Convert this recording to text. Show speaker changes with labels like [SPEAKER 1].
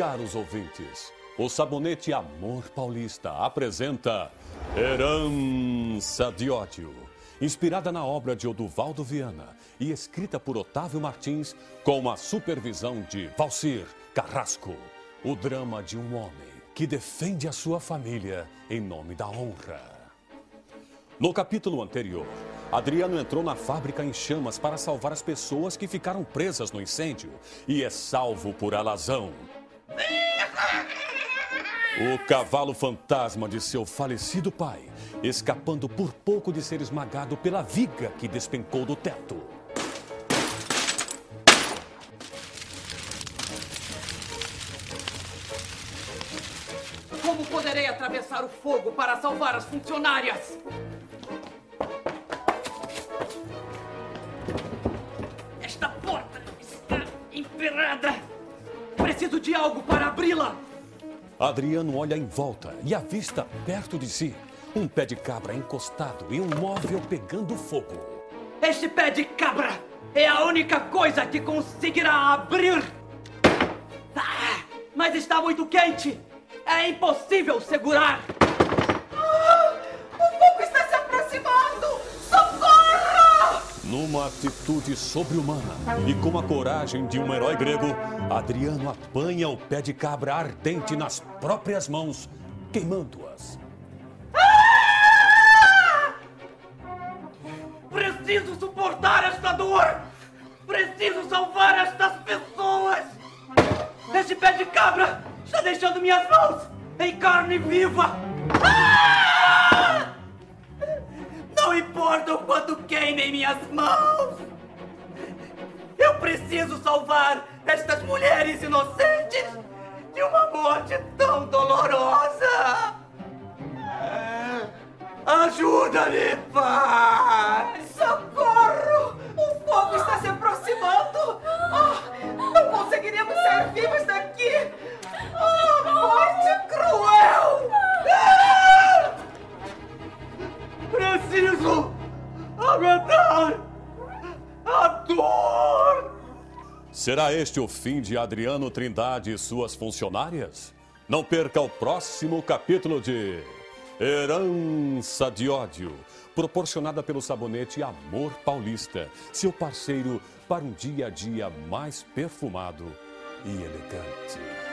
[SPEAKER 1] caros ouvintes, o Sabonete Amor Paulista apresenta Herança de Ódio, inspirada na obra de Oduvaldo Viana e escrita por Otávio Martins com a supervisão de Valcir Carrasco. O drama de um homem que defende a sua família em nome da honra. No capítulo anterior, Adriano entrou na fábrica em chamas para salvar as pessoas que ficaram presas no incêndio e é salvo por alazão. O cavalo fantasma de seu falecido pai, escapando por pouco de ser esmagado pela viga que despencou do teto.
[SPEAKER 2] Como poderei atravessar o fogo para salvar as funcionárias? Preciso de algo para abri-la.
[SPEAKER 1] Adriano olha em volta e avista perto de si um pé de cabra encostado e um móvel pegando fogo.
[SPEAKER 2] Este pé de cabra é a única coisa que conseguirá abrir. Ah, mas está muito quente. É impossível segurar.
[SPEAKER 1] Numa atitude sobre-humana e com a coragem de um herói grego, Adriano apanha o pé de cabra ardente nas próprias mãos, queimando-as.
[SPEAKER 2] Ah! Preciso suportar esta dor! Preciso salvar estas pessoas! Este pé de cabra está deixando minhas mãos em carne viva! Ah! Importa o quanto queimem minhas mãos! Eu preciso salvar estas mulheres inocentes de uma morte tão dolorosa! Ajuda-me, pai!
[SPEAKER 3] Socorro!
[SPEAKER 1] Será este o fim de Adriano Trindade e suas funcionárias? Não perca o próximo capítulo de Herança de Ódio, proporcionada pelo sabonete Amor Paulista, seu parceiro para um dia a dia mais perfumado e elegante.